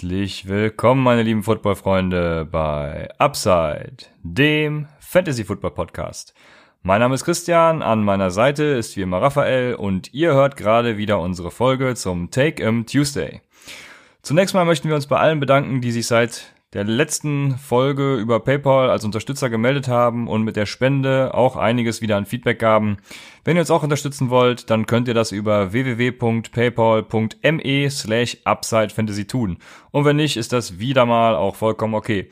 Herzlich willkommen, meine lieben Football-Freunde, bei Upside, dem Fantasy-Football-Podcast. Mein Name ist Christian, an meiner Seite ist wie immer Raphael und ihr hört gerade wieder unsere Folge zum Take 'em Tuesday. Zunächst mal möchten wir uns bei allen bedanken, die sich seit der letzten Folge über PayPal als Unterstützer gemeldet haben und mit der Spende auch einiges wieder an Feedback gaben. Wenn ihr uns auch unterstützen wollt, dann könnt ihr das über www.paypal.me slash UpsideFantasy tun. Und wenn nicht, ist das wieder mal auch vollkommen okay.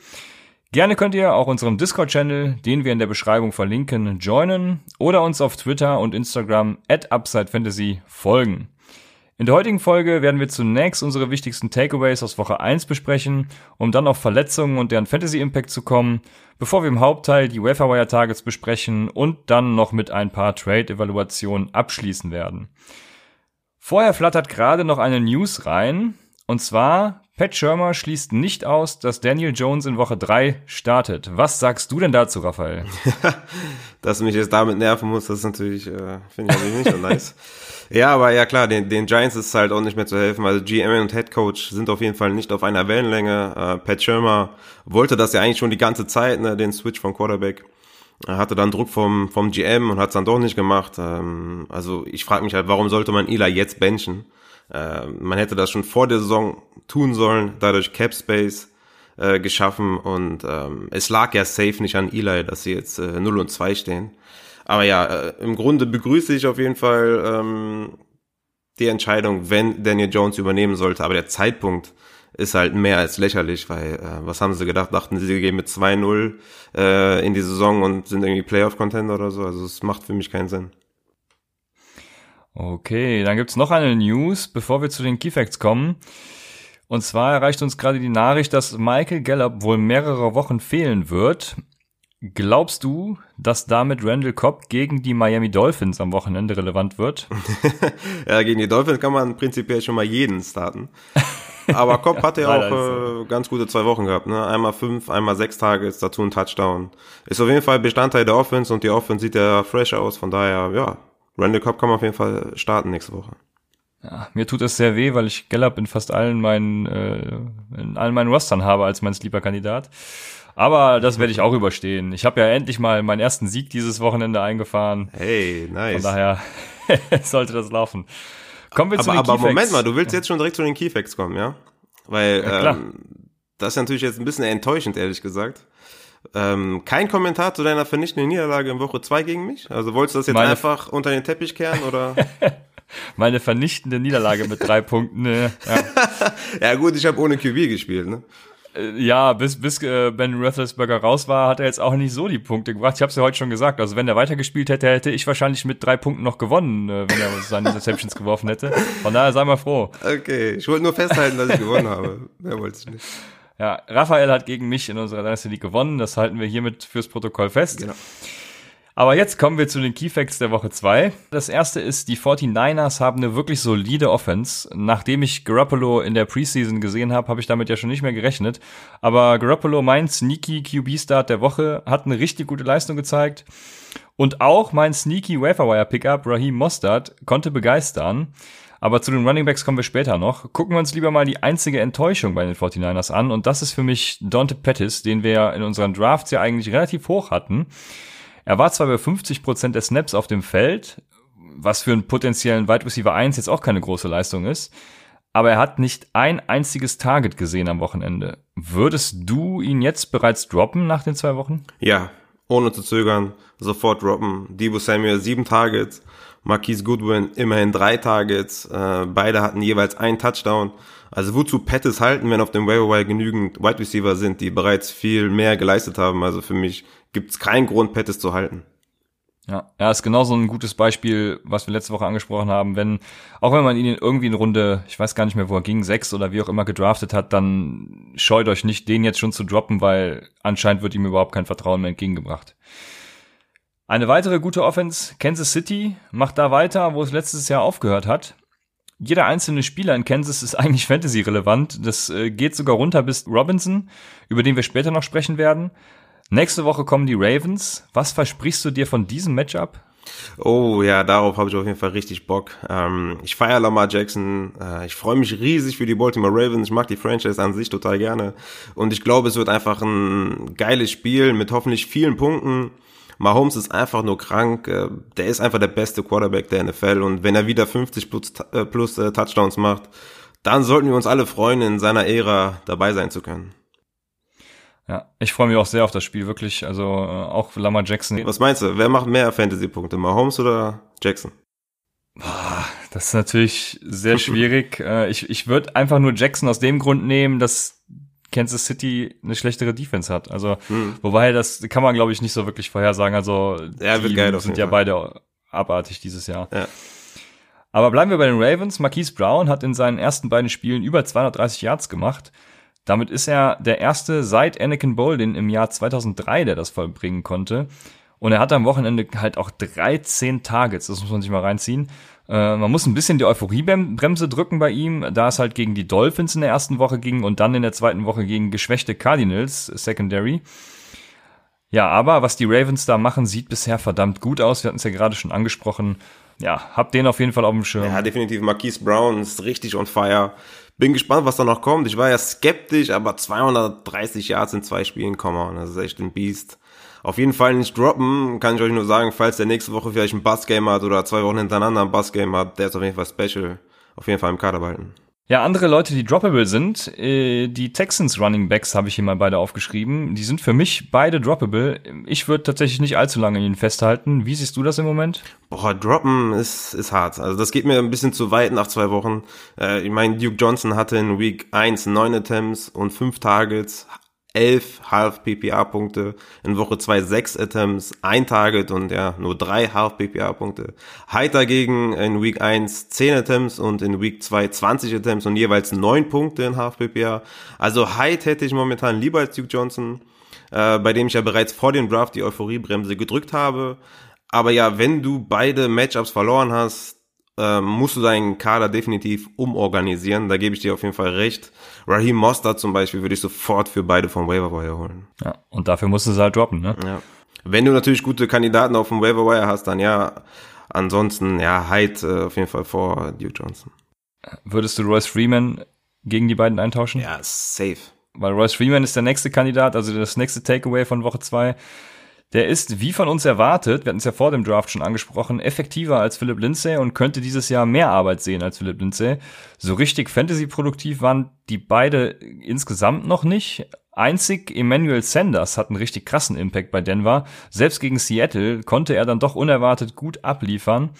Gerne könnt ihr auch unserem Discord-Channel, den wir in der Beschreibung verlinken, joinen oder uns auf Twitter und Instagram at UpsideFantasy folgen. In der heutigen Folge werden wir zunächst unsere wichtigsten Takeaways aus Woche 1 besprechen, um dann auf Verletzungen und deren Fantasy Impact zu kommen, bevor wir im Hauptteil die Waferwire Targets besprechen und dann noch mit ein paar Trade Evaluationen abschließen werden. Vorher flattert gerade noch eine News rein, und zwar Pat Schirmer schließt nicht aus, dass Daniel Jones in Woche 3 startet. Was sagst du denn dazu, Raphael? dass du mich jetzt damit nerven musst, das ist natürlich, äh, finde ich nicht so nice. Ja, aber ja klar, den, den Giants ist halt auch nicht mehr zu helfen. Also GM und Head Coach sind auf jeden Fall nicht auf einer Wellenlänge. Äh, Pat Schirmer wollte das ja eigentlich schon die ganze Zeit, ne, den Switch vom Quarterback. Er hatte dann Druck vom, vom GM und hat es dann doch nicht gemacht. Ähm, also ich frage mich halt, warum sollte man Eli jetzt benchen? Äh, man hätte das schon vor der Saison tun sollen, dadurch Cap Space äh, geschaffen und ähm, es lag ja safe nicht an Eli, dass sie jetzt äh, 0 und 2 stehen. Aber ja, äh, im Grunde begrüße ich auf jeden Fall ähm, die Entscheidung, wenn Daniel Jones übernehmen sollte. Aber der Zeitpunkt ist halt mehr als lächerlich, weil äh, was haben sie gedacht? Dachten sie, sie gehen mit 2-0 äh, in die Saison und sind irgendwie Playoff-Contender oder so. Also es macht für mich keinen Sinn. Okay, dann gibt's noch eine News, bevor wir zu den Keyfacts kommen. Und zwar erreicht uns gerade die Nachricht, dass Michael Gallup wohl mehrere Wochen fehlen wird. Glaubst du, dass damit Randall Cobb gegen die Miami Dolphins am Wochenende relevant wird? ja, gegen die Dolphins kann man prinzipiell schon mal jeden starten. Aber Cobb hatte ja auch äh, ganz gute zwei Wochen gehabt. Ne? Einmal fünf, einmal sechs Tage, ist dazu ein Touchdown. Ist auf jeden Fall Bestandteil der Offense und die Offense sieht ja fresh aus. Von daher, ja, Randall Cobb kann man auf jeden Fall starten nächste Woche. Ja, mir tut es sehr weh, weil ich Gallup in fast allen meinen, äh, in allen meinen Rostern habe als mein Sleeper-Kandidat. Aber das werde ich auch überstehen. Ich habe ja endlich mal meinen ersten Sieg dieses Wochenende eingefahren. Hey, nice. Von daher sollte das laufen. Kommen wir aber, zu den Aber Keyfacts. Moment mal, du willst jetzt schon direkt zu den Keyfacts kommen, ja? Weil ja, ähm, das ist natürlich jetzt ein bisschen enttäuschend, ehrlich gesagt. Ähm, kein Kommentar zu deiner vernichtenden Niederlage in Woche 2 gegen mich? Also wolltest du das jetzt Meine einfach unter den Teppich kehren oder? Meine vernichtende Niederlage mit drei Punkten. Äh, ja. ja gut, ich habe ohne QB gespielt, ne? Äh, ja, bis, bis äh, Ben Roethlisberger raus war, hat er jetzt auch nicht so die Punkte gebracht. Ich habe es ja heute schon gesagt. Also wenn er weitergespielt hätte, hätte ich wahrscheinlich mit drei Punkten noch gewonnen, äh, wenn er seine Interceptions geworfen hätte. Von daher sei mal froh. Okay, ich wollte nur festhalten, dass ich gewonnen habe. Mehr wollte ich nicht. Ja, Raphael hat gegen mich in unserer Dynasty League gewonnen. Das halten wir hiermit fürs Protokoll fest. Genau. Aber jetzt kommen wir zu den Key Facts der Woche 2. Das erste ist, die 49ers haben eine wirklich solide Offense. Nachdem ich Garoppolo in der Preseason gesehen habe, habe ich damit ja schon nicht mehr gerechnet. Aber Garoppolo, mein sneaky QB-Start der Woche, hat eine richtig gute Leistung gezeigt. Und auch mein sneaky Waferwire Pickup, Raheem Mostert, konnte begeistern. Aber zu den Running Backs kommen wir später noch. Gucken wir uns lieber mal die einzige Enttäuschung bei den 49ers an. Und das ist für mich Dante Pettis, den wir in unseren Drafts ja eigentlich relativ hoch hatten. Er war zwar bei 50 Prozent der Snaps auf dem Feld, was für einen potenziellen Wide Receiver 1 jetzt auch keine große Leistung ist, aber er hat nicht ein einziges Target gesehen am Wochenende. Würdest du ihn jetzt bereits droppen nach den zwei Wochen? Ja, ohne zu zögern, sofort droppen. Debo Samuel sieben Targets, Marquise Goodwin immerhin drei Targets, äh, beide hatten jeweils einen Touchdown. Also wozu Pettis halten, wenn auf dem Waiver genügend Wide Receiver sind, die bereits viel mehr geleistet haben? Also für mich gibt es keinen Grund, Pettis zu halten. Ja, er ist genauso ein gutes Beispiel, was wir letzte Woche angesprochen haben. Wenn, auch wenn man ihn irgendwie in Runde, ich weiß gar nicht mehr, wo er ging, sechs oder wie auch immer gedraftet hat, dann scheut euch nicht, den jetzt schon zu droppen, weil anscheinend wird ihm überhaupt kein Vertrauen mehr entgegengebracht. Eine weitere gute Offense, Kansas City, macht da weiter, wo es letztes Jahr aufgehört hat jeder einzelne Spieler in Kansas ist eigentlich Fantasy-relevant. Das äh, geht sogar runter bis Robinson, über den wir später noch sprechen werden. Nächste Woche kommen die Ravens. Was versprichst du dir von diesem Matchup? Oh ja, darauf habe ich auf jeden Fall richtig Bock. Ähm, ich feiere Lamar Jackson. Äh, ich freue mich riesig für die Baltimore Ravens. Ich mag die Franchise an sich total gerne. Und ich glaube, es wird einfach ein geiles Spiel mit hoffentlich vielen Punkten. Mahomes ist einfach nur krank. Äh, der ist einfach der beste Quarterback der NFL. Und wenn er wieder 50 plus, äh, plus äh, Touchdowns macht, dann sollten wir uns alle freuen, in seiner Ära dabei sein zu können. Ja, ich freue mich auch sehr auf das Spiel, wirklich. Also äh, auch Lamar Jackson. Was meinst du? Wer macht mehr Fantasy-Punkte, Mahomes oder Jackson? Das ist natürlich sehr schwierig. Äh, ich ich würde einfach nur Jackson aus dem Grund nehmen, dass Kansas City eine schlechtere Defense hat. Also, hm. wobei das kann man, glaube ich, nicht so wirklich vorhersagen. Also, ja, die geil sind ja Fall. beide abartig dieses Jahr. Ja. Aber bleiben wir bei den Ravens. Marquise Brown hat in seinen ersten beiden Spielen über 230 Yards gemacht. Damit ist er der erste seit Anakin Bolden im Jahr 2003, der das vollbringen konnte. Und er hat am Wochenende halt auch 13 Targets, das muss man sich mal reinziehen. Äh, man muss ein bisschen die Euphoriebremse drücken bei ihm, da es halt gegen die Dolphins in der ersten Woche ging und dann in der zweiten Woche gegen geschwächte Cardinals Secondary. Ja, aber was die Ravens da machen, sieht bisher verdammt gut aus. Wir hatten es ja gerade schon angesprochen. Ja, hab den auf jeden Fall auf dem Schirm. Ja, definitiv. Marquise Brown ist richtig on fire. Bin gespannt, was da noch kommt. Ich war ja skeptisch, aber 230 Yards in zwei Spielen, komm das ist echt ein Biest. Auf jeden Fall nicht droppen, kann ich euch nur sagen, falls der nächste Woche vielleicht ein Bassgame hat oder zwei Wochen hintereinander ein Bassgame hat, der ist auf jeden Fall special. Auf jeden Fall im Kader behalten. Ja, andere Leute, die droppable sind, äh, die Texans Running Backs habe ich hier mal beide aufgeschrieben. Die sind für mich beide droppable. Ich würde tatsächlich nicht allzu lange in ihnen festhalten. Wie siehst du das im Moment? Boah, droppen ist, ist hart. Also das geht mir ein bisschen zu weit nach zwei Wochen. Äh, ich meine, Duke Johnson hatte in Week 1 neun Attempts und fünf Targets, 11 Half PPA Punkte, in Woche 2 6 Attempts, ein Target und ja, nur drei Half PPA Punkte. Hyde dagegen in Week 1 10 Attempts und in Week 2 20 Attempts und jeweils 9 Punkte in Half PPA. Also Hyde hätte ich momentan lieber als Duke Johnson, äh, bei dem ich ja bereits vor dem Draft die Euphoriebremse gedrückt habe. Aber ja, wenn du beide Matchups verloren hast, äh, musst du deinen Kader definitiv umorganisieren. Da gebe ich dir auf jeden Fall recht. Raheem Mostert zum Beispiel würde ich sofort für beide vom Waiver Wire holen. Ja, und dafür musst du es halt droppen, ne? Ja. Wenn du natürlich gute Kandidaten auf dem Waiver Wire hast, dann ja. Ansonsten, ja, Hyde äh, auf jeden Fall vor Duke Johnson. Würdest du Royce Freeman gegen die beiden eintauschen? Ja, safe. Weil Royce Freeman ist der nächste Kandidat, also das nächste Takeaway von Woche zwei. Der ist, wie von uns erwartet, wir hatten es ja vor dem Draft schon angesprochen, effektiver als Philip Lindsay und könnte dieses Jahr mehr Arbeit sehen als Philip Lindsay. So richtig Fantasy-produktiv waren die beide insgesamt noch nicht. Einzig Emmanuel Sanders hat einen richtig krassen Impact bei Denver. Selbst gegen Seattle konnte er dann doch unerwartet gut abliefern.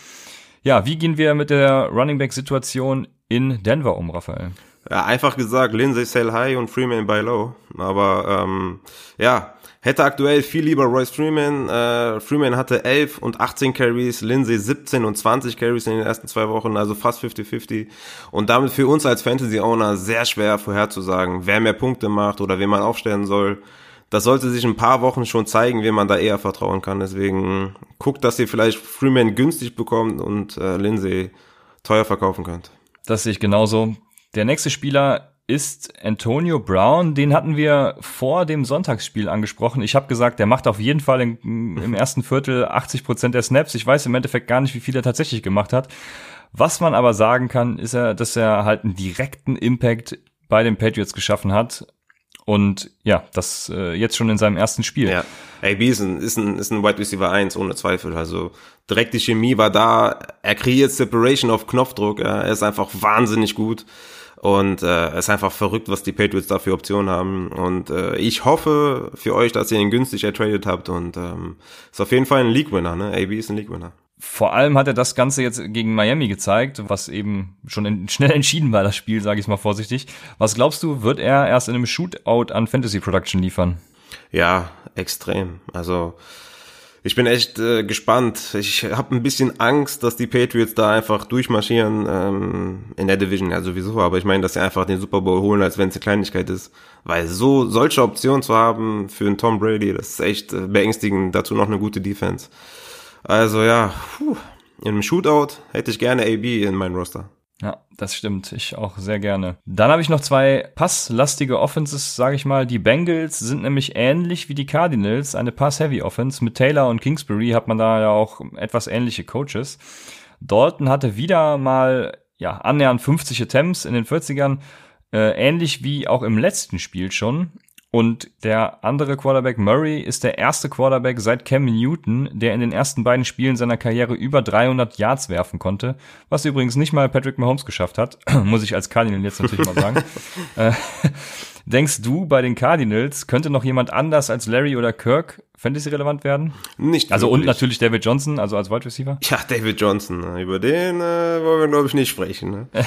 Ja, wie gehen wir mit der Running Back-Situation in Denver um, Raphael? Ja, einfach gesagt, Lindsay sell high und Freeman buy low. Aber ähm, ja, Hätte aktuell viel lieber Royce Freeman. Äh, Freeman hatte 11 und 18 Carries, Lindsay 17 und 20 Carries in den ersten zwei Wochen, also fast 50-50. Und damit für uns als Fantasy-Owner sehr schwer vorherzusagen, wer mehr Punkte macht oder wen man aufstellen soll. Das sollte sich ein paar Wochen schon zeigen, wem man da eher vertrauen kann. Deswegen guckt, dass ihr vielleicht Freeman günstig bekommt und äh, Lindsay teuer verkaufen könnt. Das sehe ich genauso. Der nächste Spieler ist Antonio Brown. Den hatten wir vor dem Sonntagsspiel angesprochen. Ich habe gesagt, der macht auf jeden Fall in, im ersten Viertel 80 Prozent der Snaps. Ich weiß im Endeffekt gar nicht, wie viel er tatsächlich gemacht hat. Was man aber sagen kann, ist er, dass er halt einen direkten Impact bei den Patriots geschaffen hat. Und ja, das äh, jetzt schon in seinem ersten Spiel. Ja, AB ist ein, ist ein, ist ein Wide Receiver 1, ohne Zweifel. Also direkt die Chemie war da. Er kreiert Separation auf Knopfdruck. Er ist einfach wahnsinnig gut. Und äh, es ist einfach verrückt, was die Patriots da für Optionen haben. Und äh, ich hoffe für euch, dass ihr ihn günstig ertradet habt. Und ähm, ist auf jeden Fall ein League-Winner, ne? AB ist ein League-Winner. Vor allem hat er das Ganze jetzt gegen Miami gezeigt, was eben schon in, schnell entschieden war, das Spiel, sage ich mal vorsichtig. Was glaubst du, wird er erst in einem Shootout an Fantasy Production liefern? Ja, extrem. Also ich bin echt äh, gespannt. Ich habe ein bisschen Angst, dass die Patriots da einfach durchmarschieren ähm, in der Division ja sowieso. Aber ich meine, dass sie einfach den Super Bowl holen, als wenn es eine Kleinigkeit ist. Weil so solche Optionen zu haben für einen Tom Brady, das ist echt äh, beängstigend. Dazu noch eine gute Defense. Also ja, puh, in einem Shootout hätte ich gerne AB in meinem Roster. Ja, das stimmt. Ich auch sehr gerne. Dann habe ich noch zwei passlastige Offenses, sage ich mal. Die Bengals sind nämlich ähnlich wie die Cardinals, eine Pass-Heavy-Offense. Mit Taylor und Kingsbury hat man da ja auch etwas ähnliche Coaches. Dalton hatte wieder mal ja annähernd 50 Attempts in den 40ern, äh, ähnlich wie auch im letzten Spiel schon. Und der andere Quarterback Murray ist der erste Quarterback seit Cam Newton, der in den ersten beiden Spielen seiner Karriere über 300 Yards werfen konnte, was übrigens nicht mal Patrick Mahomes geschafft hat, muss ich als Cardinal jetzt natürlich mal sagen. Äh, denkst du, bei den Cardinals könnte noch jemand anders als Larry oder Kirk Fantasy-relevant werden? Nicht Also wirklich. und natürlich David Johnson, also als Wide Receiver? Ja, David Johnson, ne? über den äh, wollen wir, glaube ich, nicht sprechen. Ne?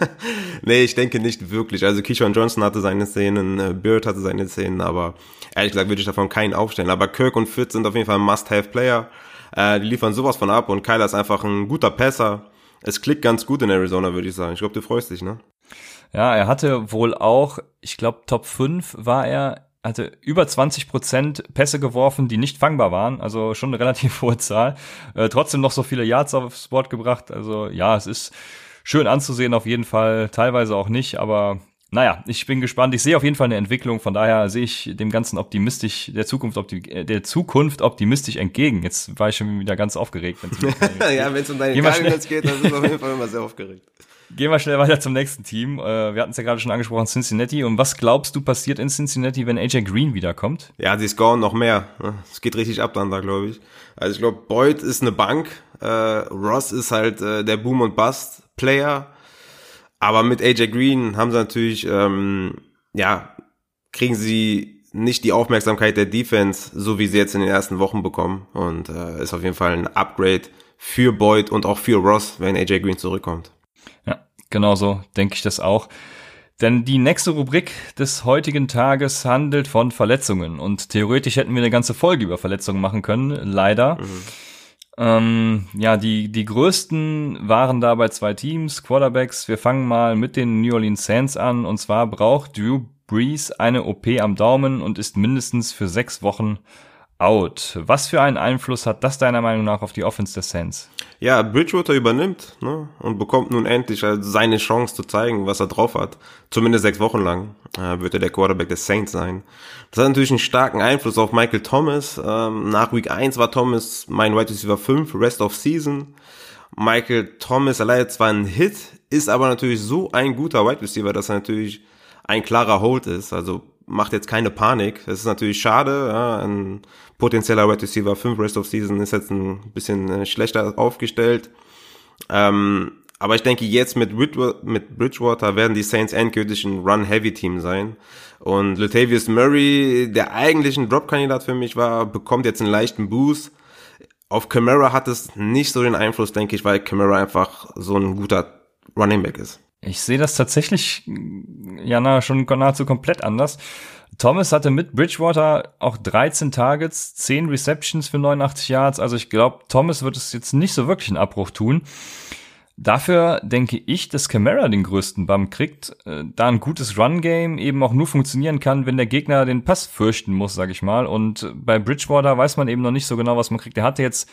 nee, ich denke nicht wirklich. Also Keyshawn Johnson hatte seine Szenen, äh, Bird hatte seine Szenen, aber ehrlich gesagt würde ich davon keinen aufstellen. Aber Kirk und Fitz sind auf jeden Fall Must-Have-Player. Äh, die liefern sowas von ab und Kyler ist einfach ein guter Passer. Es klickt ganz gut in Arizona, würde ich sagen. Ich glaube, du freust dich, ne? Ja, er hatte wohl auch, ich glaube, Top 5 war er, hatte über 20 Prozent Pässe geworfen, die nicht fangbar waren, also schon eine relativ hohe Zahl. Äh, trotzdem noch so viele Yards aufs Board gebracht. Also ja, es ist schön anzusehen auf jeden Fall, teilweise auch nicht, aber naja, ich bin gespannt. Ich sehe auf jeden Fall eine Entwicklung. Von daher sehe ich dem Ganzen optimistisch, der Zukunft, optim, äh, der Zukunft optimistisch entgegen. Jetzt war ich schon wieder ganz aufgeregt. ja, wenn es um deine Cardinals geht, dann bist du auf jeden Fall immer sehr aufgeregt. Gehen wir schnell weiter zum nächsten Team. Äh, wir hatten es ja gerade schon angesprochen, Cincinnati. Und was glaubst du passiert in Cincinnati, wenn AJ Green wiederkommt? Ja, sie scoren noch mehr. ne? Es geht richtig ab dann da, glaube ich. Also ich glaube, Boyd ist eine Bank. Äh, Ross ist halt der Boom- und Bust-Player. Aber mit AJ Green haben sie natürlich, ähm, ja, kriegen sie nicht die Aufmerksamkeit der Defense, so wie sie jetzt in den ersten Wochen bekommen. Und äh, ist auf jeden Fall ein Upgrade für Boyd und auch für Ross, wenn AJ Green zurückkommt. Ja, genauso denke ich das auch. Denn die nächste Rubrik des heutigen Tages handelt von Verletzungen. Und theoretisch hätten wir eine ganze Folge über Verletzungen machen können, leider. Ähm, ja, die, die größten waren da bei zwei Teams, Quarterbacks. Wir fangen mal mit den New Orleans Saints an. Und zwar braucht Drew Brees eine OP am Daumen und ist mindestens für sechs Wochen out. Was für einen Einfluss hat das deiner Meinung nach auf die Offense der Saints? Ja, Bridgewater übernimmt ne, und bekommt nun endlich also seine Chance zu zeigen, was er drauf hat. Zumindest sechs Wochen lang äh, wird er der Quarterback des Saints sein. Das hat natürlich einen starken Einfluss auf Michael Thomas. Ähm, nach Week 1 war Thomas mein Wide Receiver 5, Rest of Season. Michael Thomas erleidet zwar einen Hit, ist aber natürlich so ein guter Wide Receiver, dass er natürlich ein klarer Hold ist. Also macht jetzt keine Panik. Es ist natürlich schade. Ja, ein potenzieller Wide Receiver 5 Rest of Season ist jetzt ein bisschen äh, schlechter aufgestellt. Ähm, aber ich denke, jetzt mit, Bridgewater, mit Bridgewater werden die Saints endgültig ein Run-Heavy-Team sein. Und Latavius Murray, der eigentlich ein Drop-Kandidat für mich war, bekommt jetzt einen leichten Boost. Auf Camara hat es nicht so den Einfluss, denke ich, weil Camara einfach so ein guter Running Back ist. Ich sehe das tatsächlich ja na, schon nahezu komplett anders. Thomas hatte mit Bridgewater auch 13 Targets, 10 Receptions für 89 Yards. Also ich glaube, Thomas wird es jetzt nicht so wirklich einen Abbruch tun. Dafür denke ich, dass Camara den größten Bump kriegt, äh, da ein gutes Run-Game eben auch nur funktionieren kann, wenn der Gegner den Pass fürchten muss, sag ich mal. Und bei Bridgewater weiß man eben noch nicht so genau, was man kriegt. Er hatte jetzt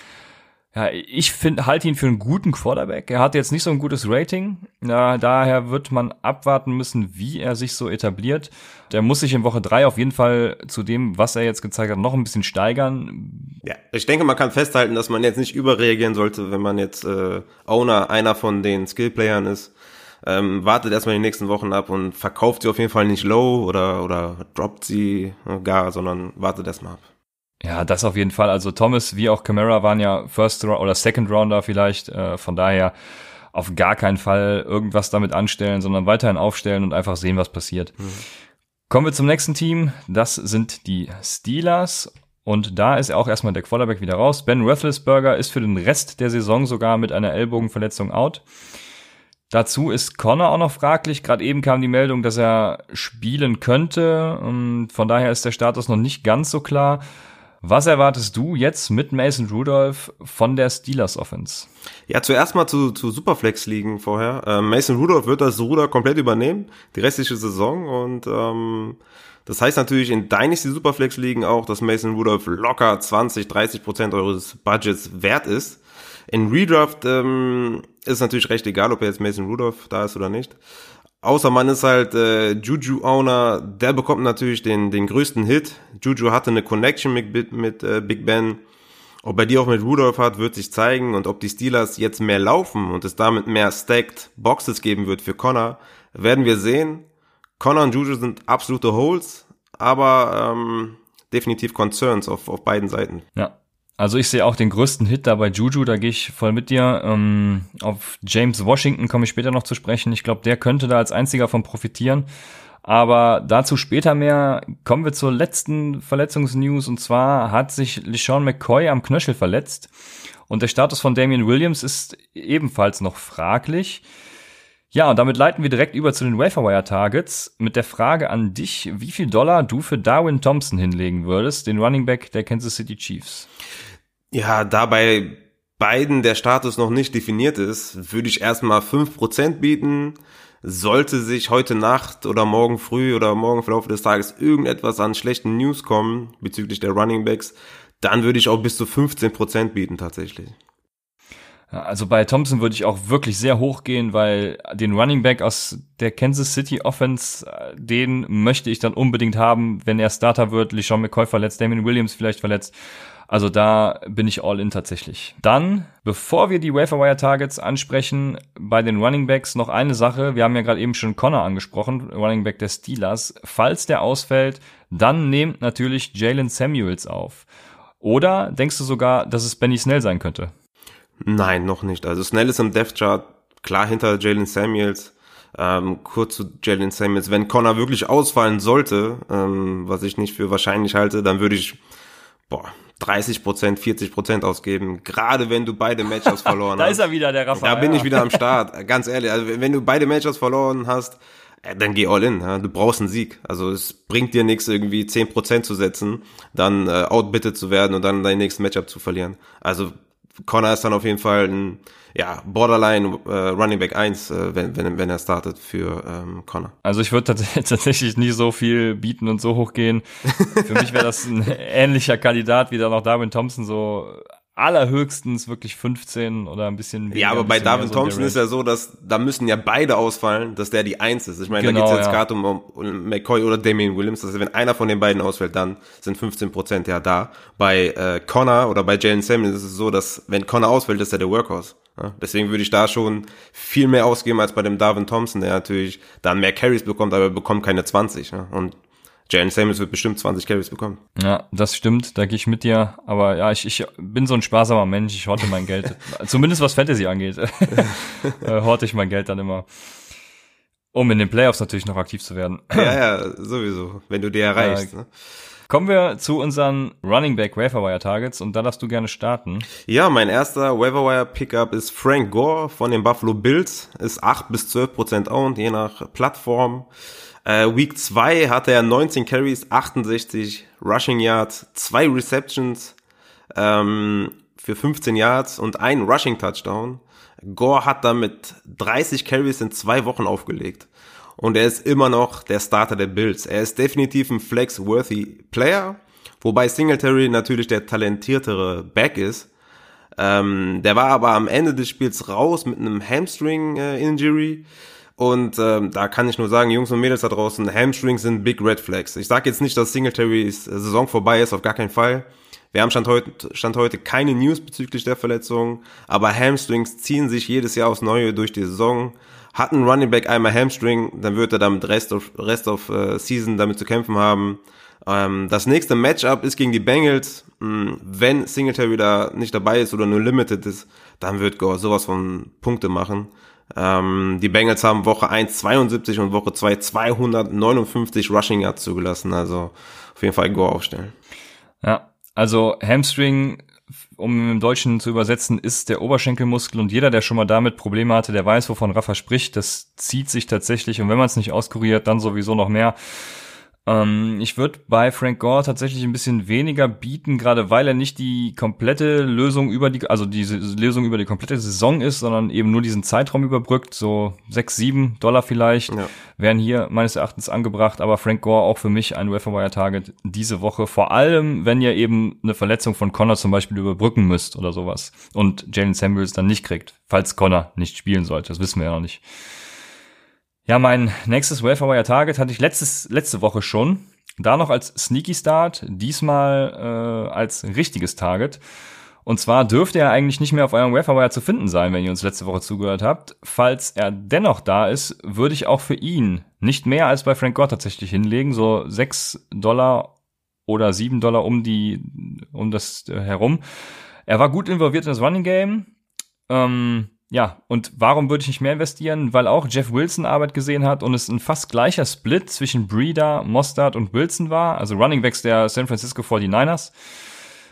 ja, ich finde, halte ihn für einen guten Quarterback. Er hat jetzt nicht so ein gutes Rating. Ja, daher wird man abwarten müssen, wie er sich so etabliert. Der muss sich in Woche drei auf jeden Fall zu dem, was er jetzt gezeigt hat, noch ein bisschen steigern. Ja, ich denke, man kann festhalten, dass man jetzt nicht überreagieren sollte, wenn man jetzt äh, Owner einer von den Skillplayern ist. Ähm, wartet erstmal die nächsten Wochen ab und verkauft sie auf jeden Fall nicht low oder, oder droppt sie gar, sondern wartet erstmal ab. Ja, das auf jeden Fall. Also Thomas wie auch Camara waren ja First oder Second Rounder vielleicht. Äh, von daher auf gar keinen Fall irgendwas damit anstellen, sondern weiterhin aufstellen und einfach sehen, was passiert. Mhm. Kommen wir zum nächsten Team. Das sind die Steelers. Und da ist auch erstmal der Quarterback wieder raus. Ben Roethlisberger ist für den Rest der Saison sogar mit einer Ellbogenverletzung out. Dazu ist Connor auch noch fraglich. Gerade eben kam die Meldung, dass er spielen könnte. Und von daher ist der Status noch nicht ganz so klar. Was erwartest du jetzt mit Mason Rudolph von der Steelers Offense? Ja, zuerst mal zu, zu Superflex liegen vorher. Ähm, Mason Rudolph wird das Ruder komplett übernehmen, die restliche Saison. Und ähm, das heißt natürlich in Dynasty Superflex liegen auch, dass Mason Rudolph locker 20, 30 Prozent eures Budgets wert ist. In Redraft ähm, ist natürlich recht egal, ob er jetzt Mason Rudolph da ist oder nicht. Außer man ist halt äh, Juju-Owner, der bekommt natürlich den, den größten Hit. Juju hatte eine Connection mit, mit äh, Big Ben. Ob er die auch mit Rudolph hat, wird sich zeigen. Und ob die Steelers jetzt mehr laufen und es damit mehr stacked Boxes geben wird für Connor, werden wir sehen. Connor und Juju sind absolute Holes, aber ähm, definitiv Concerns auf, auf beiden Seiten. Ja, also ich sehe auch den größten Hit da bei Juju, da gehe ich voll mit dir. Ähm, auf James Washington komme ich später noch zu sprechen. Ich glaube, der könnte da als einziger von profitieren. Aber dazu später mehr. Kommen wir zur letzten Verletzungsnews. Und zwar hat sich LeSean McCoy am Knöchel verletzt. Und der Status von Damian Williams ist ebenfalls noch fraglich. Ja, und damit leiten wir direkt über zu den Waferwire Targets mit der Frage an dich, wie viel Dollar du für Darwin Thompson hinlegen würdest, den Running Back der Kansas City Chiefs. Ja, da bei beiden der Status noch nicht definiert ist, würde ich erstmal fünf Prozent bieten. Sollte sich heute Nacht oder morgen früh oder morgen im Verlauf des Tages irgendetwas an schlechten News kommen bezüglich der Running Backs, dann würde ich auch bis zu 15 Prozent bieten tatsächlich. Also bei Thompson würde ich auch wirklich sehr hoch gehen, weil den Running Back aus der Kansas City Offense, den möchte ich dann unbedingt haben, wenn er Starter wird. LeSean McCoy verletzt, Damien Williams vielleicht verletzt. Also da bin ich all in tatsächlich. Dann, bevor wir die Waferwire Targets ansprechen, bei den Running Backs noch eine Sache. Wir haben ja gerade eben schon Connor angesprochen, Running Back der Steelers. Falls der ausfällt, dann nehmt natürlich Jalen Samuels auf. Oder denkst du sogar, dass es Benny Snell sein könnte? Nein, noch nicht. Also Snell ist im Death Chart klar hinter Jalen Samuels. Ähm, kurz zu Jalen Samuels. Wenn Connor wirklich ausfallen sollte, ähm, was ich nicht für wahrscheinlich halte, dann würde ich boah, 30 Prozent, 40 Prozent ausgeben, gerade wenn du beide Matches verloren da hast. Da ist er wieder, der Raphael. Da bin ich wieder am Start, ganz ehrlich. Also wenn du beide Matches verloren hast, äh, dann geh all in. Ja? Du brauchst einen Sieg. Also es bringt dir nichts, irgendwie 10 Prozent zu setzen, dann äh, outbitted zu werden und dann dein nächstes Matchup zu verlieren. Also Connor ist dann auf jeden Fall ein ja, Borderline äh, Running Back 1, äh, wenn, wenn, wenn er startet für ähm, Connor. Also ich würde tatsächlich nie so viel bieten und so hoch gehen. Für mich wäre das ein ähnlicher Kandidat wie da noch Darwin Thompson, so allerhöchstens wirklich 15 oder ein bisschen weniger. Ja, aber bei Darwin so Thompson ist ja so, dass da müssen ja beide ausfallen, dass der die Eins ist. Ich meine, genau, da geht es jetzt ja. gerade um, um McCoy oder Damien Williams. Also wenn einer von den beiden ausfällt, dann sind 15 Prozent ja da. Bei äh, Connor oder bei Jalen Samuels ist es so, dass wenn Connor ausfällt, ist er der Workhorse. Ja, deswegen würde ich da schon viel mehr ausgeben als bei dem Darwin Thompson, der natürlich dann mehr Carries bekommt, aber bekommt keine 20. Ja. Und Jalen Samuels wird bestimmt 20 Carries bekommen. Ja, das stimmt, da gehe ich mit dir. Aber ja, ich, ich bin so ein sparsamer Mensch, ich horte mein Geld. Zumindest was Fantasy angeht, äh, horte ich mein Geld dann immer. Um in den Playoffs natürlich noch aktiv zu werden. ja, ja, sowieso, wenn du die erreichst. Äh, ne? Kommen wir zu unseren Running Back Waferwire Targets und da darfst du gerne starten. Ja, mein erster Waferwire Pickup ist Frank Gore von den Buffalo Bills. Ist 8 bis 12 Prozent owned, je nach Plattform. Äh, Week 2 hatte er 19 Carries, 68 Rushing Yards, zwei Receptions ähm, für 15 Yards und ein Rushing Touchdown. Gore hat damit 30 Carries in zwei Wochen aufgelegt. Und er ist immer noch der Starter der Bills. Er ist definitiv ein flex-worthy Player, wobei Singletary natürlich der talentiertere Back ist. Ähm, der war aber am Ende des Spiels raus mit einem Hamstring-Injury. Äh, und ähm, da kann ich nur sagen, Jungs und Mädels da draußen, Hamstrings sind Big Red Flags. Ich sage jetzt nicht, dass Singletarys Saison vorbei ist, auf gar keinen Fall. Wir haben Stand heute, Stand heute keine News bezüglich der Verletzung, aber Hamstrings ziehen sich jedes Jahr aufs Neue durch die Saison. Hat ein Running Back einmal Hamstring, dann wird er damit Rest of, Rest of uh, Season damit zu kämpfen haben. Ähm, das nächste Matchup ist gegen die Bengals. Hm, wenn Singletary da nicht dabei ist oder nur limited ist, dann wird Gore sowas von Punkte machen. Ähm, die Bengals haben Woche 1 72 und Woche 2 259 Rushing Yards zugelassen. Also auf jeden Fall Go aufstellen. Ja, also Hamstring, um im Deutschen zu übersetzen, ist der Oberschenkelmuskel und jeder, der schon mal damit Probleme hatte, der weiß, wovon Rafa spricht. Das zieht sich tatsächlich und wenn man es nicht auskuriert, dann sowieso noch mehr. Ähm, ich würde bei Frank Gore tatsächlich ein bisschen weniger bieten, gerade weil er nicht die komplette Lösung über die, also diese Lösung über die komplette Saison ist, sondern eben nur diesen Zeitraum überbrückt. So sechs, sieben Dollar vielleicht ja. wären hier meines Erachtens angebracht. Aber Frank Gore auch für mich ein Wire Target diese Woche. Vor allem, wenn ihr eben eine Verletzung von Connor zum Beispiel überbrücken müsst oder sowas und Jalen Samuels dann nicht kriegt, falls Connor nicht spielen sollte. Das wissen wir ja noch nicht. Ja, mein nächstes Wire Target hatte ich letztes, letzte Woche schon. Da noch als Sneaky Start, diesmal äh, als richtiges Target. Und zwar dürfte er eigentlich nicht mehr auf eurem Wire zu finden sein, wenn ihr uns letzte Woche zugehört habt. Falls er dennoch da ist, würde ich auch für ihn nicht mehr als bei Frank Gore tatsächlich hinlegen, so sechs Dollar oder sieben Dollar um die, um das äh, herum. Er war gut involviert in das Running Game. Ähm, ja, und warum würde ich nicht mehr investieren? Weil auch Jeff Wilson Arbeit gesehen hat und es ein fast gleicher Split zwischen Breeder, Mostard und Wilson war, also Running Backs der San Francisco 49ers.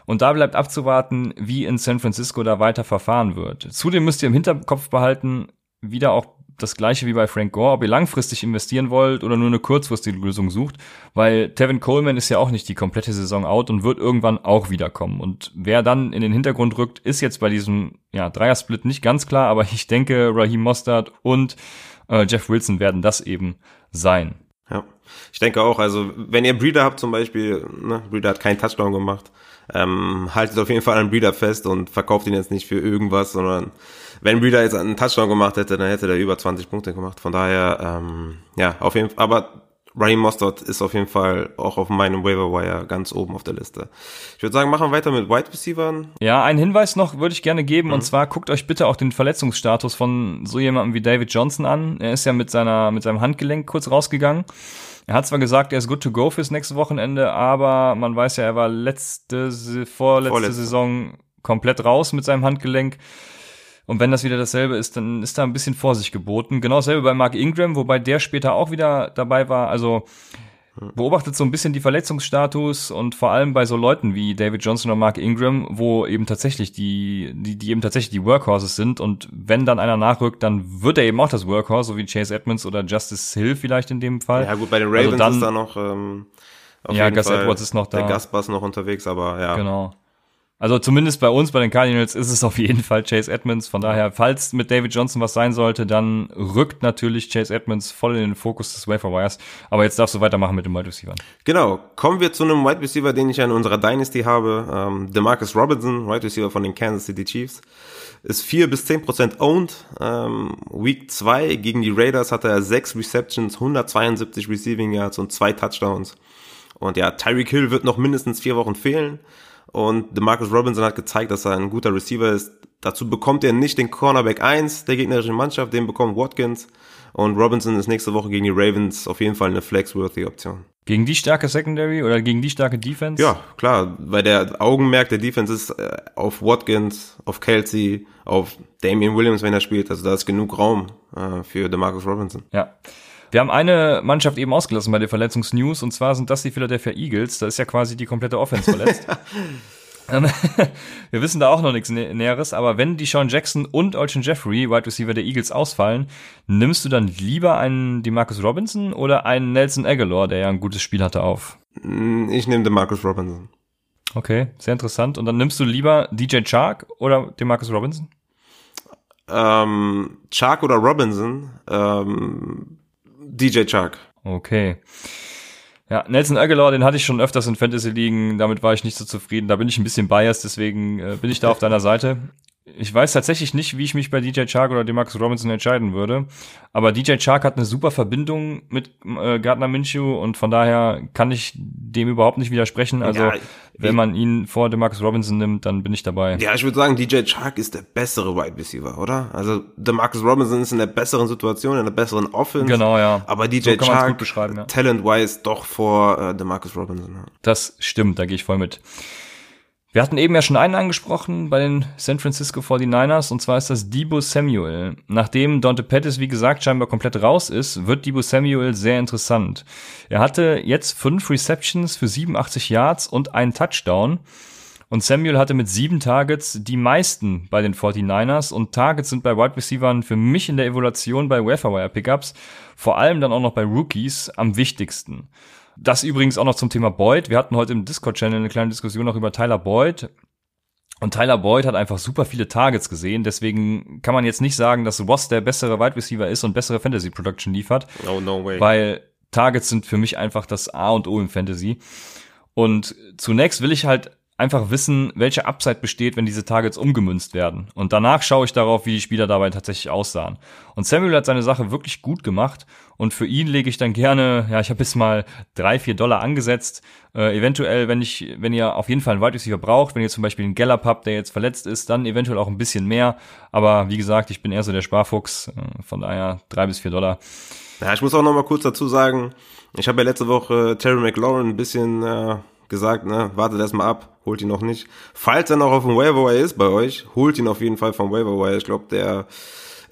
Und da bleibt abzuwarten, wie in San Francisco da weiter verfahren wird. Zudem müsst ihr im Hinterkopf behalten, wieder auch das gleiche wie bei Frank Gore, ob ihr langfristig investieren wollt oder nur eine kurzfristige Lösung sucht, weil Tevin Coleman ist ja auch nicht die komplette Saison out und wird irgendwann auch wiederkommen. Und wer dann in den Hintergrund rückt, ist jetzt bei diesem ja, Dreier-Split nicht ganz klar, aber ich denke, Raheem Mostert und äh, Jeff Wilson werden das eben sein. Ja, ich denke auch, also wenn ihr Breeder habt zum Beispiel, ne, Breeder hat keinen Touchdown gemacht, ähm, haltet auf jeden Fall an Breeder fest und verkauft ihn jetzt nicht für irgendwas, sondern wenn Breeder jetzt einen Touchdown gemacht hätte, dann hätte er über 20 Punkte gemacht. Von daher, ähm, ja, auf jeden Fall, aber Raheem Mostert ist auf jeden Fall auch auf meinem Waiver Wire ganz oben auf der Liste. Ich würde sagen, machen wir weiter mit Wide Receivers. Ja, einen Hinweis noch würde ich gerne geben, mhm. und zwar guckt euch bitte auch den Verletzungsstatus von so jemandem wie David Johnson an. Er ist ja mit seiner, mit seinem Handgelenk kurz rausgegangen. Er hat zwar gesagt, er ist good to go fürs nächste Wochenende, aber man weiß ja, er war letzte, vorletzte Vorletzte. Saison komplett raus mit seinem Handgelenk. Und wenn das wieder dasselbe ist, dann ist da ein bisschen Vorsicht geboten. Genau dasselbe bei Mark Ingram, wobei der später auch wieder dabei war. Also beobachtet so ein bisschen die Verletzungsstatus und vor allem bei so Leuten wie David Johnson oder Mark Ingram, wo eben tatsächlich die, die, die eben tatsächlich die Workhorses sind und wenn dann einer nachrückt, dann wird er eben auch das Workhorse, so wie Chase Edmonds oder Justice Hill vielleicht in dem Fall. Ja gut, bei den Ravens also dann, ist da noch ähm, auf ja, Gus Fall Edwards ist noch da. Der Gus Bass noch unterwegs, aber ja. Genau. Also zumindest bei uns, bei den Cardinals, ist es auf jeden Fall Chase Edmonds. Von daher, falls mit David Johnson was sein sollte, dann rückt natürlich Chase Edmonds voll in den Fokus des Wafer Wires. Aber jetzt darfst du weitermachen mit dem Wide Receiver. Genau. Kommen wir zu einem Wide Receiver, den ich in unserer Dynasty habe. Ähm, DeMarcus Robinson, Wide Receiver von den Kansas City Chiefs. Ist vier bis zehn Prozent owned. Ähm, Week 2 gegen die Raiders hatte er sechs Receptions, 172 Receiving Yards und zwei Touchdowns. Und ja, Tyreek Hill wird noch mindestens vier Wochen fehlen. Und DeMarcus Robinson hat gezeigt, dass er ein guter Receiver ist. Dazu bekommt er nicht den Cornerback 1 der gegnerischen Mannschaft, den bekommt Watkins. Und Robinson ist nächste Woche gegen die Ravens auf jeden Fall eine flexworthy Option. Gegen die starke Secondary oder gegen die starke Defense? Ja, klar, weil der Augenmerk der Defense ist äh, auf Watkins, auf Kelsey, auf Damian Williams, wenn er spielt. Also da ist genug Raum äh, für DeMarcus Robinson. Ja. Wir haben eine Mannschaft eben ausgelassen bei der Verletzungsnews und zwar sind das die Philadelphia Eagles. Da ist ja quasi die komplette Offense verletzt. Ähm, wir wissen da auch noch nichts Näheres, aber wenn die Sean Jackson und Olsen Jeffrey, Wide Receiver der Eagles, ausfallen, nimmst du dann lieber einen DeMarcus Robinson oder einen Nelson Aguilar, der ja ein gutes Spiel hatte, auf? Mm, ich nehme DeMarcus Robinson. Okay, sehr interessant. Und dann nimmst du lieber DJ Chark oder DeMarcus Robinson? Ähm, Chark oder Robinson? Ähm, DJ Chark. Okay. Ja, Nelson Aguilar, den hatte ich schon öfters in Fantasy liegen, damit war ich nicht so zufrieden. Da bin ich ein bisschen biased, deswegen äh, bin ich da auf deiner Seite ich weiß tatsächlich nicht, wie ich mich bei DJ Chark oder Demarcus Robinson entscheiden würde. Aber DJ Chark hat eine super Verbindung mit äh, Gardner Minshew und von daher kann ich dem überhaupt nicht widersprechen. Also ja, wenn man ihn vor Demarcus Robinson nimmt, dann bin ich dabei. Ja, ich würde sagen, DJ Chark ist der bessere Wide Receiver, oder? Also Demarcus Robinson ist in der besseren Situation, in der besseren Offense. Genau, ja. Aber DJ so Chark, ja. talent-wise, doch vor äh, Demarcus Robinson. Das stimmt, da gehe ich voll mit. Wir hatten eben ja schon einen angesprochen bei den San Francisco 49ers und zwar ist das Debo Samuel. Nachdem Dante Pettis, wie gesagt, scheinbar komplett raus ist, wird Debo Samuel sehr interessant. Er hatte jetzt fünf Receptions für 87 Yards und einen Touchdown. Und Samuel hatte mit sieben Targets die meisten bei den 49ers und Targets sind bei Wide Receivers für mich in der Evaluation bei Waferwire Pickups, vor allem dann auch noch bei Rookies, am wichtigsten. Das übrigens auch noch zum Thema Boyd. Wir hatten heute im Discord-Channel eine kleine Diskussion noch über Tyler Boyd. Und Tyler Boyd hat einfach super viele Targets gesehen, deswegen kann man jetzt nicht sagen, dass Ross der bessere Wide Receiver ist und bessere Fantasy Production liefert. Oh, no way. Weil Targets sind für mich einfach das A und O im Fantasy. Und zunächst will ich halt einfach wissen, welche Upside besteht, wenn diese Targets umgemünzt werden. Und danach schaue ich darauf, wie die Spieler dabei tatsächlich aussahen. Und Samuel hat seine Sache wirklich gut gemacht. Und für ihn lege ich dann gerne, ja, ich habe jetzt mal drei, vier Dollar angesetzt. Äh, eventuell, wenn ich, wenn ihr auf jeden Fall einen Wide Receiver braucht, wenn ihr zum Beispiel einen Gallup habt, der jetzt verletzt ist, dann eventuell auch ein bisschen mehr. Aber wie gesagt, ich bin eher so der Sparfuchs. Äh, von daher drei bis vier Dollar. Ja, ich muss auch noch mal kurz dazu sagen, ich habe ja letzte Woche Terry McLaurin ein bisschen äh, gesagt, ne, wartet erstmal ab, holt ihn noch nicht. Falls er noch auf dem Waiver ist bei euch, holt ihn auf jeden Fall vom Waiver. Ich glaube, der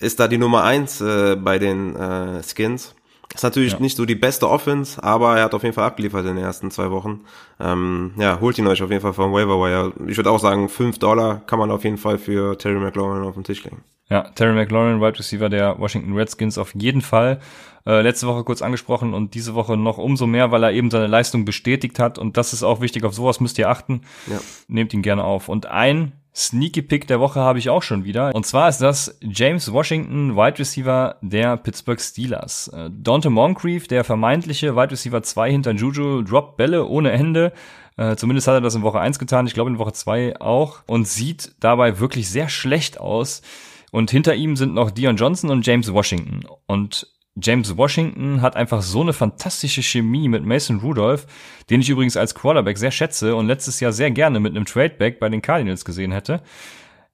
ist da die Nummer eins äh, bei den äh, Skins. Ist natürlich ja. nicht so die beste Offense, aber er hat auf jeden Fall abgeliefert in den ersten zwei Wochen. Ähm, ja, holt ihn euch auf jeden Fall vom Waiver Wire. Ich würde auch sagen, fünf Dollar kann man auf jeden Fall für Terry McLaurin auf den Tisch legen. Ja, Terry McLaurin, Wide Receiver der Washington Redskins auf jeden Fall. Äh, letzte Woche kurz angesprochen und diese Woche noch umso mehr, weil er eben seine Leistung bestätigt hat. Und das ist auch wichtig, auf sowas müsst ihr achten. Ja. Nehmt ihn gerne auf. Und ein Sneaky Pick der Woche habe ich auch schon wieder. Und zwar ist das James Washington, Wide Receiver der Pittsburgh Steelers. Äh, Dante Moncrief, der vermeintliche Wide Receiver 2 hinter Juju, droppt Bälle ohne Ende. Äh, zumindest hat er das in Woche 1 getan, ich glaube in Woche 2 auch. Und sieht dabei wirklich sehr schlecht aus. Und hinter ihm sind noch Dion Johnson und James Washington. Und James Washington hat einfach so eine fantastische Chemie mit Mason Rudolph, den ich übrigens als Quarterback sehr schätze und letztes Jahr sehr gerne mit einem Tradeback bei den Cardinals gesehen hätte.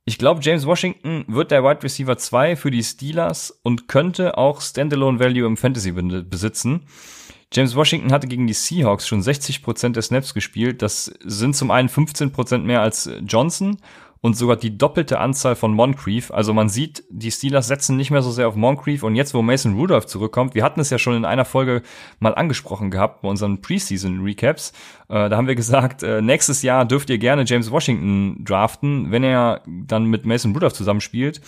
Ich glaube, James Washington wird der Wide Receiver 2 für die Steelers und könnte auch Standalone Value im Fantasy besitzen. James Washington hatte gegen die Seahawks schon 60% der Snaps gespielt. Das sind zum einen 15% mehr als Johnson und sogar die doppelte Anzahl von Moncrief. Also man sieht, die Steelers setzen nicht mehr so sehr auf Moncrief und jetzt, wo Mason Rudolph zurückkommt, wir hatten es ja schon in einer Folge mal angesprochen gehabt bei unseren Preseason Recaps. Äh, da haben wir gesagt, äh, nächstes Jahr dürft ihr gerne James Washington draften, wenn er dann mit Mason Rudolph zusammenspielt.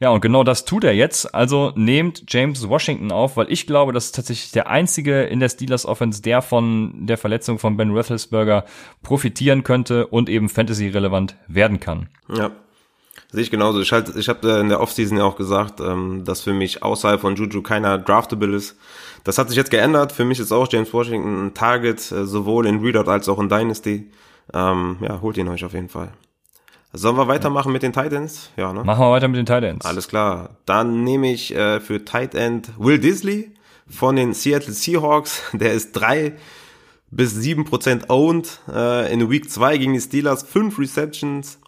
Ja, und genau das tut er jetzt. Also nehmt James Washington auf, weil ich glaube, das ist tatsächlich der einzige in der Steelers Offense, der von der Verletzung von Ben Roethlisberger profitieren könnte und eben Fantasy-relevant werden kann. Ja. Sehe ich genauso. Ich, halt, ich habe in der Offseason ja auch gesagt, ähm, dass für mich außerhalb von Juju keiner draftable ist. Das hat sich jetzt geändert. Für mich ist auch James Washington ein Target, äh, sowohl in Readout als auch in Dynasty. Ähm, ja, holt ihn euch auf jeden Fall. Sollen wir weitermachen mit den Titans? Ja, ne? Machen wir weiter mit den Titans. Alles klar. Dann nehme ich äh, für Tight End Will Disley von den Seattle Seahawks. Der ist drei bis sieben Prozent owned. Äh, in Week 2 gegen die Steelers. Fünf Receptions,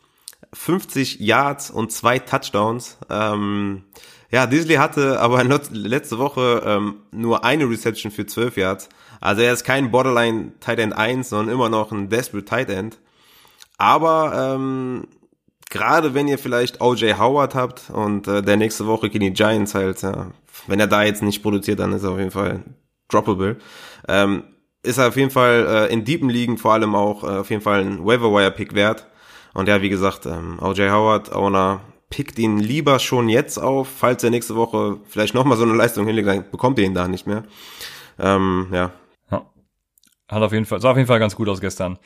50 Yards und zwei Touchdowns. Ähm, ja, Disley hatte aber letzte Woche ähm, nur eine Reception für 12 Yards. Also er ist kein Borderline Tight End 1, sondern immer noch ein Desperate Tight End. Aber ähm, gerade wenn ihr vielleicht OJ Howard habt und äh, der nächste Woche gegen die Giants halt, ja, wenn er da jetzt nicht produziert, dann ist er auf jeden Fall droppable. Ähm, ist er auf jeden Fall äh, in deepen Ligen vor allem auch äh, auf jeden Fall ein Waiver-Wire-Pick wert. Und ja, wie gesagt, ähm, OJ Howard, Owner, pickt ihn lieber schon jetzt auf, falls er nächste Woche vielleicht nochmal so eine Leistung hinlegt, dann bekommt ihr ihn da nicht mehr. Ähm, ja. ja. Hat auf jeden Fall, sah auf jeden Fall ganz gut aus gestern.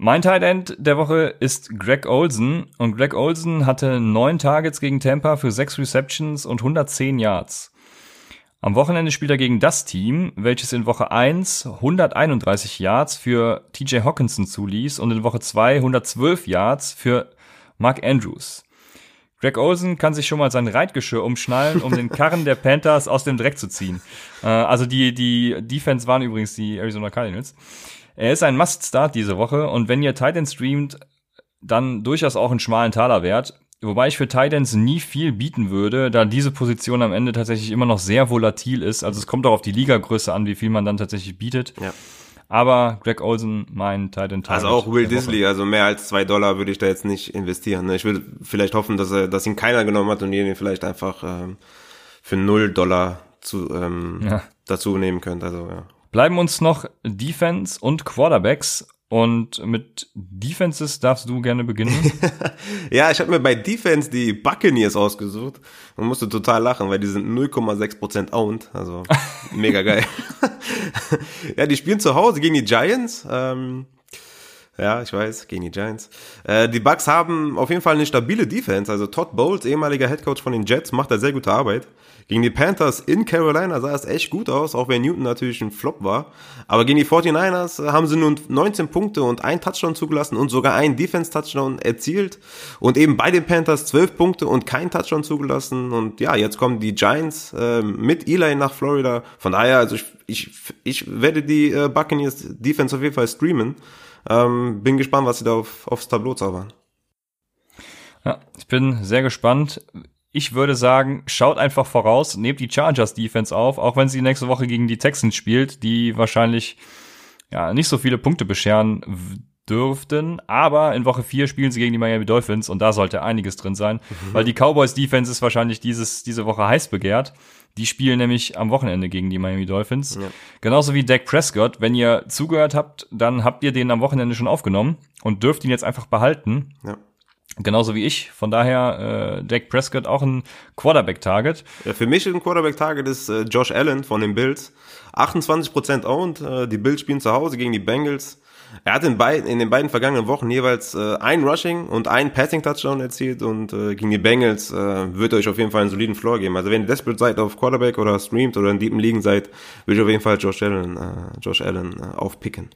Mein Tight End der Woche ist Greg Olsen und Greg Olsen hatte neun Targets gegen Tampa für sechs Receptions und 110 Yards. Am Wochenende spielt er gegen das Team, welches in Woche 1 131 Yards für TJ Hawkinson zuließ und in Woche 2 112 Yards für Mark Andrews. Greg Olsen kann sich schon mal sein Reitgeschirr umschnallen, um den Karren der Panthers aus dem Dreck zu ziehen. Äh, also die, die Defense waren übrigens die Arizona Cardinals. Er ist ein Must-Start diese Woche und wenn ihr Titans streamt, dann durchaus auch einen schmalen Taler wert. Wobei ich für Titans nie viel bieten würde, da diese Position am Ende tatsächlich immer noch sehr volatil ist. Also es kommt auch auf die Ligagröße an, wie viel man dann tatsächlich bietet. Ja. Aber Greg Olsen, mein Titan Also auch Will Disley, also mehr als zwei Dollar würde ich da jetzt nicht investieren. Ne? Ich würde vielleicht hoffen, dass er, dass ihn keiner genommen hat und ihr ihn vielleicht einfach ähm, für null Dollar zu, ähm, ja. dazu nehmen könnt. Also ja. Bleiben uns noch Defense und Quarterbacks. Und mit Defenses darfst du gerne beginnen. ja, ich habe mir bei Defense die Buccaneers ausgesucht und musste total lachen, weil die sind 0,6% owned. Also mega geil. ja, die spielen zu Hause gegen die Giants. Ähm, ja, ich weiß, gegen die Giants. Äh, die Bucks haben auf jeden Fall eine stabile Defense. Also Todd Bowles, ehemaliger Headcoach von den Jets, macht da sehr gute Arbeit. Gegen die Panthers in Carolina sah es echt gut aus, auch wenn Newton natürlich ein Flop war. Aber gegen die 49ers haben sie nun 19 Punkte und ein Touchdown zugelassen und sogar einen Defense-Touchdown erzielt. Und eben bei den Panthers 12 Punkte und kein Touchdown zugelassen. Und ja, jetzt kommen die Giants äh, mit Eli nach Florida. Von daher, also ich, ich, ich werde die äh, Buccaneers Defense auf jeden Fall streamen. Ähm, bin gespannt, was sie da auf, aufs Tableau zaubern. Ja, ich bin sehr gespannt. Ich würde sagen, schaut einfach voraus, nehmt die Chargers Defense auf, auch wenn sie nächste Woche gegen die Texans spielt, die wahrscheinlich ja nicht so viele Punkte bescheren dürften, aber in Woche 4 spielen sie gegen die Miami Dolphins und da sollte einiges drin sein, mhm. weil die Cowboys Defense ist wahrscheinlich dieses, diese Woche heiß begehrt. Die spielen nämlich am Wochenende gegen die Miami Dolphins. Ja. Genauso wie Dak Prescott. Wenn ihr zugehört habt, dann habt ihr den am Wochenende schon aufgenommen und dürft ihn jetzt einfach behalten. Ja. Genauso wie ich. Von daher äh, Dak Prescott auch ein Quarterback-Target. Ja, für mich ein Quarterback-Target ist äh, Josh Allen von den Bills. 28% owned. Äh, die Bills spielen zu Hause gegen die Bengals. Er hat in, beiden, in den beiden vergangenen Wochen jeweils äh, ein Rushing und ein Passing-Touchdown erzielt und äh, gegen die Bengals äh, wird euch auf jeden Fall einen soliden Floor geben. Also wenn ihr desperate seid auf Quarterback oder streamt oder in deepen Ligen seid, würde ich auf jeden Fall Josh Allen, äh, Josh Allen äh, aufpicken.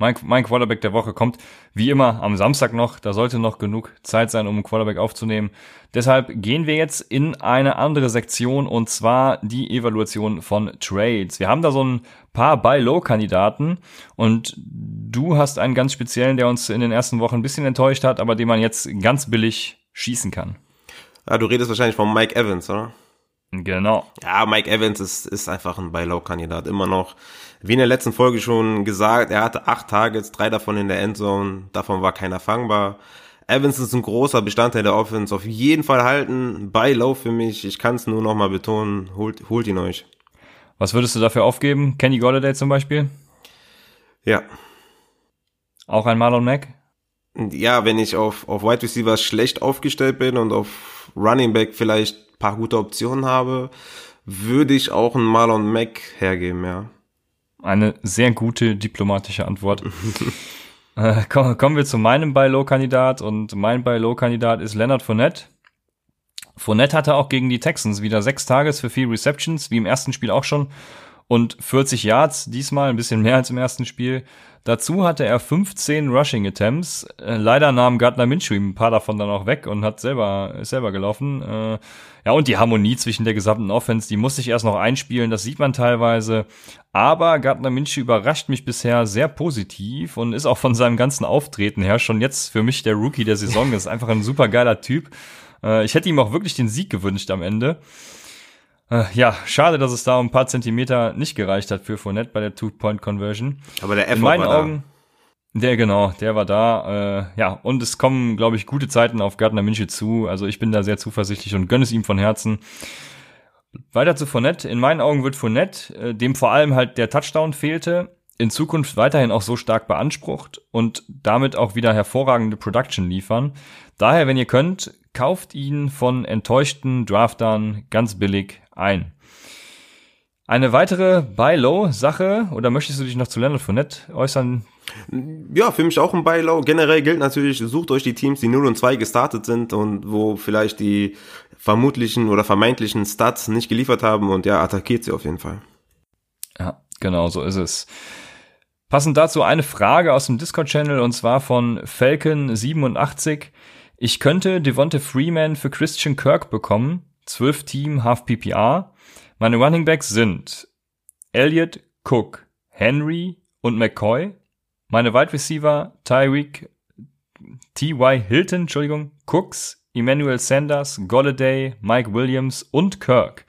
Mein, mein Quarterback der Woche kommt wie immer am Samstag noch. Da sollte noch genug Zeit sein, um einen Quarterback aufzunehmen. Deshalb gehen wir jetzt in eine andere Sektion und zwar die Evaluation von Trades. Wir haben da so ein paar Buy-Low-Kandidaten und du hast einen ganz speziellen, der uns in den ersten Wochen ein bisschen enttäuscht hat, aber den man jetzt ganz billig schießen kann. Ja, du redest wahrscheinlich von Mike Evans, oder? Genau. Ja, Mike Evans ist, ist einfach ein Buy-Low-Kandidat, immer noch. Wie in der letzten Folge schon gesagt, er hatte acht Targets, drei davon in der Endzone, davon war keiner fangbar. Evans ist ein großer Bestandteil der Offense, auf jeden Fall halten, Buy-Low für mich, ich kann es nur nochmal betonen, holt, holt ihn euch. Was würdest du dafür aufgeben? Kenny Golladay zum Beispiel? Ja. Auch ein Marlon Mack? Ja, wenn ich auf, auf Wide Receiver schlecht aufgestellt bin und auf Running Back vielleicht paar gute Optionen habe, würde ich auch einen Marlon Mack hergeben, ja. Eine sehr gute diplomatische Antwort. äh, kommen, kommen wir zu meinem Buy-Low-Kandidat und mein Buy-Low-Kandidat ist Leonard Fournette. Fournette hatte auch gegen die Texans wieder sechs Tages für vier Receptions, wie im ersten Spiel auch schon, und 40 Yards, diesmal ein bisschen mehr als im ersten Spiel. Dazu hatte er 15 Rushing Attempts. Äh, leider nahm Gardner Minshew ein paar davon dann auch weg und hat selber, ist selber gelaufen. Äh, ja, und die Harmonie zwischen der gesamten Offense, die muss sich erst noch einspielen, das sieht man teilweise. Aber Gardner Minshew überrascht mich bisher sehr positiv und ist auch von seinem ganzen Auftreten her schon jetzt für mich der Rookie der Saison. Ist einfach ein super geiler Typ. Äh, ich hätte ihm auch wirklich den Sieg gewünscht am Ende. Äh, ja, schade, dass es da um ein paar Zentimeter nicht gereicht hat für Fournette bei der Two-Point-Conversion. Aber der F In meinen Augen, da. der genau, der war da. Äh, ja, und es kommen, glaube ich, gute Zeiten auf Gardner Minshew zu. Also ich bin da sehr zuversichtlich und gönne es ihm von Herzen. Weiter zu Fournette. In meinen Augen wird Fournette, äh, dem vor allem halt der Touchdown fehlte, in Zukunft weiterhin auch so stark beansprucht und damit auch wieder hervorragende Production liefern. Daher, wenn ihr könnt, kauft ihn von enttäuschten Draftern ganz billig ein. Eine weitere Buy-Low-Sache, oder möchtest du dich noch zu Leonard Fournette äußern? Ja, für mich auch ein Buy-Low. Generell gilt natürlich, sucht euch die Teams, die 0 und 2 gestartet sind und wo vielleicht die vermutlichen oder vermeintlichen Stats nicht geliefert haben und ja, attackiert sie auf jeden Fall. Ja, genau, so ist es. Passend dazu eine Frage aus dem Discord-Channel und zwar von Falcon87. Ich könnte Devonte Freeman für Christian Kirk bekommen. 12 Team, Half PPR. Meine Running Backs sind Elliott, Cook, Henry und McCoy. Meine Wide Receiver Tyreek, T.Y. Hilton, Entschuldigung, Cooks, Emmanuel Sanders, Golladay, Mike Williams und Kirk.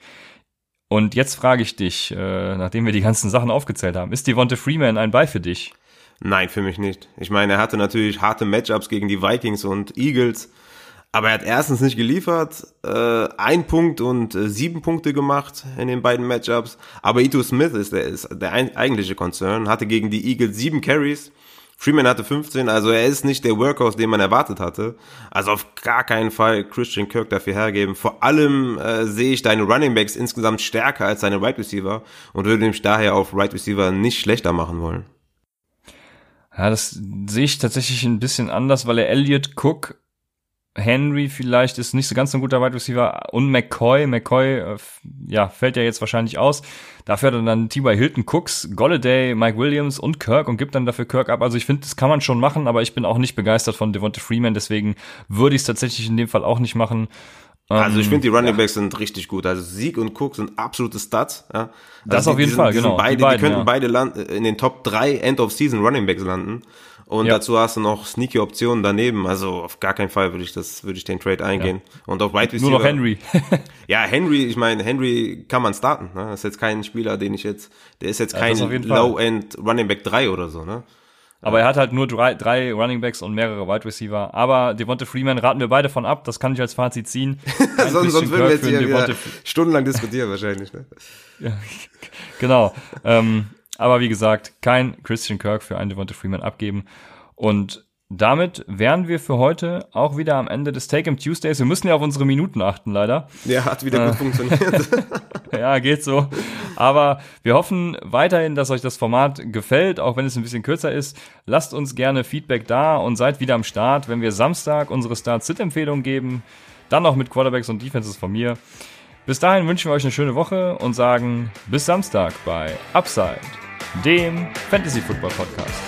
Und jetzt frage ich dich, äh, nachdem wir die ganzen Sachen aufgezählt haben, ist Devonta Freeman ein Ball für dich? Nein, für mich nicht. Ich meine, er hatte natürlich harte Matchups gegen die Vikings und Eagles. Aber er hat erstens nicht geliefert, äh, ein Punkt und äh, sieben Punkte gemacht in den beiden Matchups. Aber Ito Smith ist der, ist der ein, eigentliche Concern, hatte gegen die Eagles sieben Carries. Freeman hatte 15, also er ist nicht der Workhorse, den man erwartet hatte. Also auf gar keinen Fall Christian Kirk dafür hergeben. Vor allem äh, sehe ich deine Running Backs insgesamt stärker als seine Right Receiver und würde mich daher auf Right Receiver nicht schlechter machen wollen. Ja, das sehe ich tatsächlich ein bisschen anders, weil er Elliot Cook Henry vielleicht ist nicht so ganz so ein guter Wide Receiver und McCoy, McCoy, äh, ja, fällt ja jetzt wahrscheinlich aus. Dafür hat er dann T.Y. Hilton, Cooks, Golladay, Mike Williams und Kirk und gibt dann dafür Kirk ab. Also ich finde, das kann man schon machen, aber ich bin auch nicht begeistert von Devonta Freeman, deswegen würde ich es tatsächlich in dem Fall auch nicht machen. Also ich ähm, finde, die Running Backs ja. sind richtig gut. Also Sieg und Cook sind absolute Stats. Ja. Also das auf jeden die Fall, sind, genau. Beide, die, beiden, die könnten ja. beide landen, in den Top 3 End-of-Season Running Backs landen. Und ja. dazu hast du noch sneaky Optionen daneben. Also auf gar keinen Fall würde ich das, würde ich den Trade eingehen. Ja. Und auf Right Receiver. Nur noch Henry. ja, Henry, ich meine, Henry kann man starten. Ne? Das ist jetzt kein Spieler, den ich jetzt, der ist jetzt kein Low-End Running Back 3 oder so, ne? Aber er hat halt nur drei, drei Running Backs und mehrere Wide Receiver. Aber Devonta Freeman raten wir beide von ab. Das kann ich als Fazit ziehen. sonst sonst würden wir jetzt hier stundenlang diskutieren wahrscheinlich. Ne? ja, genau. ähm, aber wie gesagt, kein Christian Kirk für einen Devonta Freeman abgeben. Und damit wären wir für heute auch wieder am Ende des Take-Em Tuesdays. Wir müssen ja auf unsere Minuten achten, leider. Ja, hat wieder äh, gut funktioniert. ja, geht so. Aber wir hoffen weiterhin, dass euch das Format gefällt, auch wenn es ein bisschen kürzer ist. Lasst uns gerne Feedback da und seid wieder am Start, wenn wir Samstag unsere Start-Sit-Empfehlung geben. Dann noch mit Quarterbacks und Defenses von mir. Bis dahin wünschen wir euch eine schöne Woche und sagen bis Samstag bei Upside dem Fantasy Football Podcast.